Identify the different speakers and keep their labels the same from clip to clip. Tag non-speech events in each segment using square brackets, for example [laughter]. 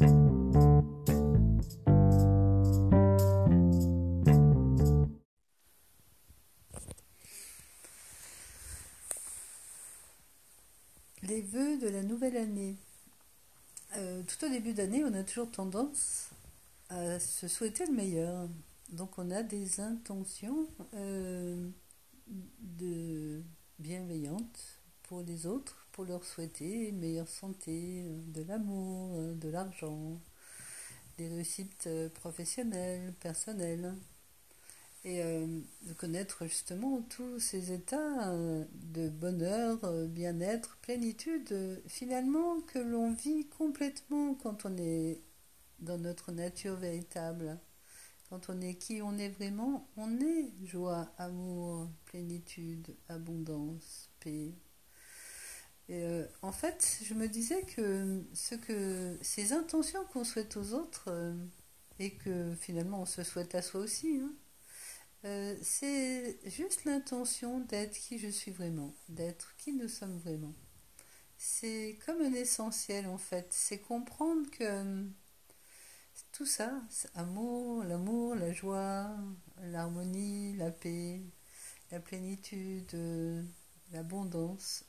Speaker 1: Les vœux de la nouvelle année. Euh, tout au début d'année, on a toujours tendance à se souhaiter le meilleur. Donc on a des intentions euh, de bienveillantes pour les autres, pour leur souhaiter une meilleure santé, de l'amour, de l'argent, des réussites professionnelles, personnelles et euh, de connaître justement tous ces états euh, de bonheur, euh, bien-être, plénitude, finalement que l'on vit complètement quand on est dans notre nature véritable. Quand on est qui on est vraiment, on est joie, amour, plénitude, abondance, paix. Et en fait, je me disais que, ce que ces intentions qu'on souhaite aux autres et que finalement on se souhaite à soi aussi, hein, euh, c'est juste l'intention d'être qui je suis vraiment, d'être qui nous sommes vraiment. C'est comme un essentiel en fait, c'est comprendre que euh, tout ça, amour, l'amour, la joie, l'harmonie, la paix, la plénitude, euh, l'abondance,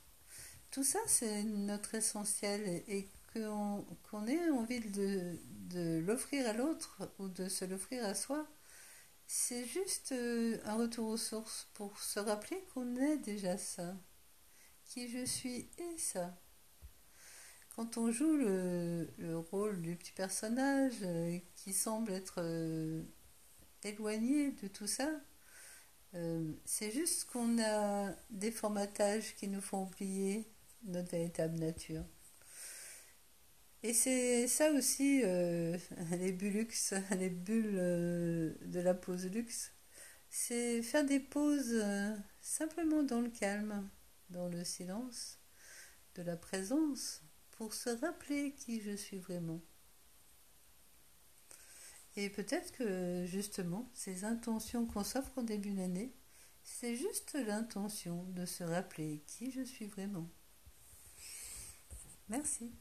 Speaker 1: tout ça c'est notre essentiel et, qu'on ait envie de l'offrir à l'autre ou de se l'offrir à soi c'est juste euh, un retour aux sources pour se rappeler qu'on est déjà ça, qui je suis et ça. Quand on joue le, rôle du petit personnage euh, qui semble être euh, éloigné de tout ça, c'est juste qu'on a des formatages qui nous font oublier notre véritable nature. Et c'est ça aussi, euh, [laughs] les bullux, [laughs] les bulles euh, de la pause luxe. C'est faire des pauses euh, simplement dans le calme, dans le silence, de la présence, pour se rappeler qui je suis vraiment. Et peut-être que justement, ces intentions qu'on s'offre au début d'année, c'est juste l'intention de se rappeler qui je suis vraiment. Merci.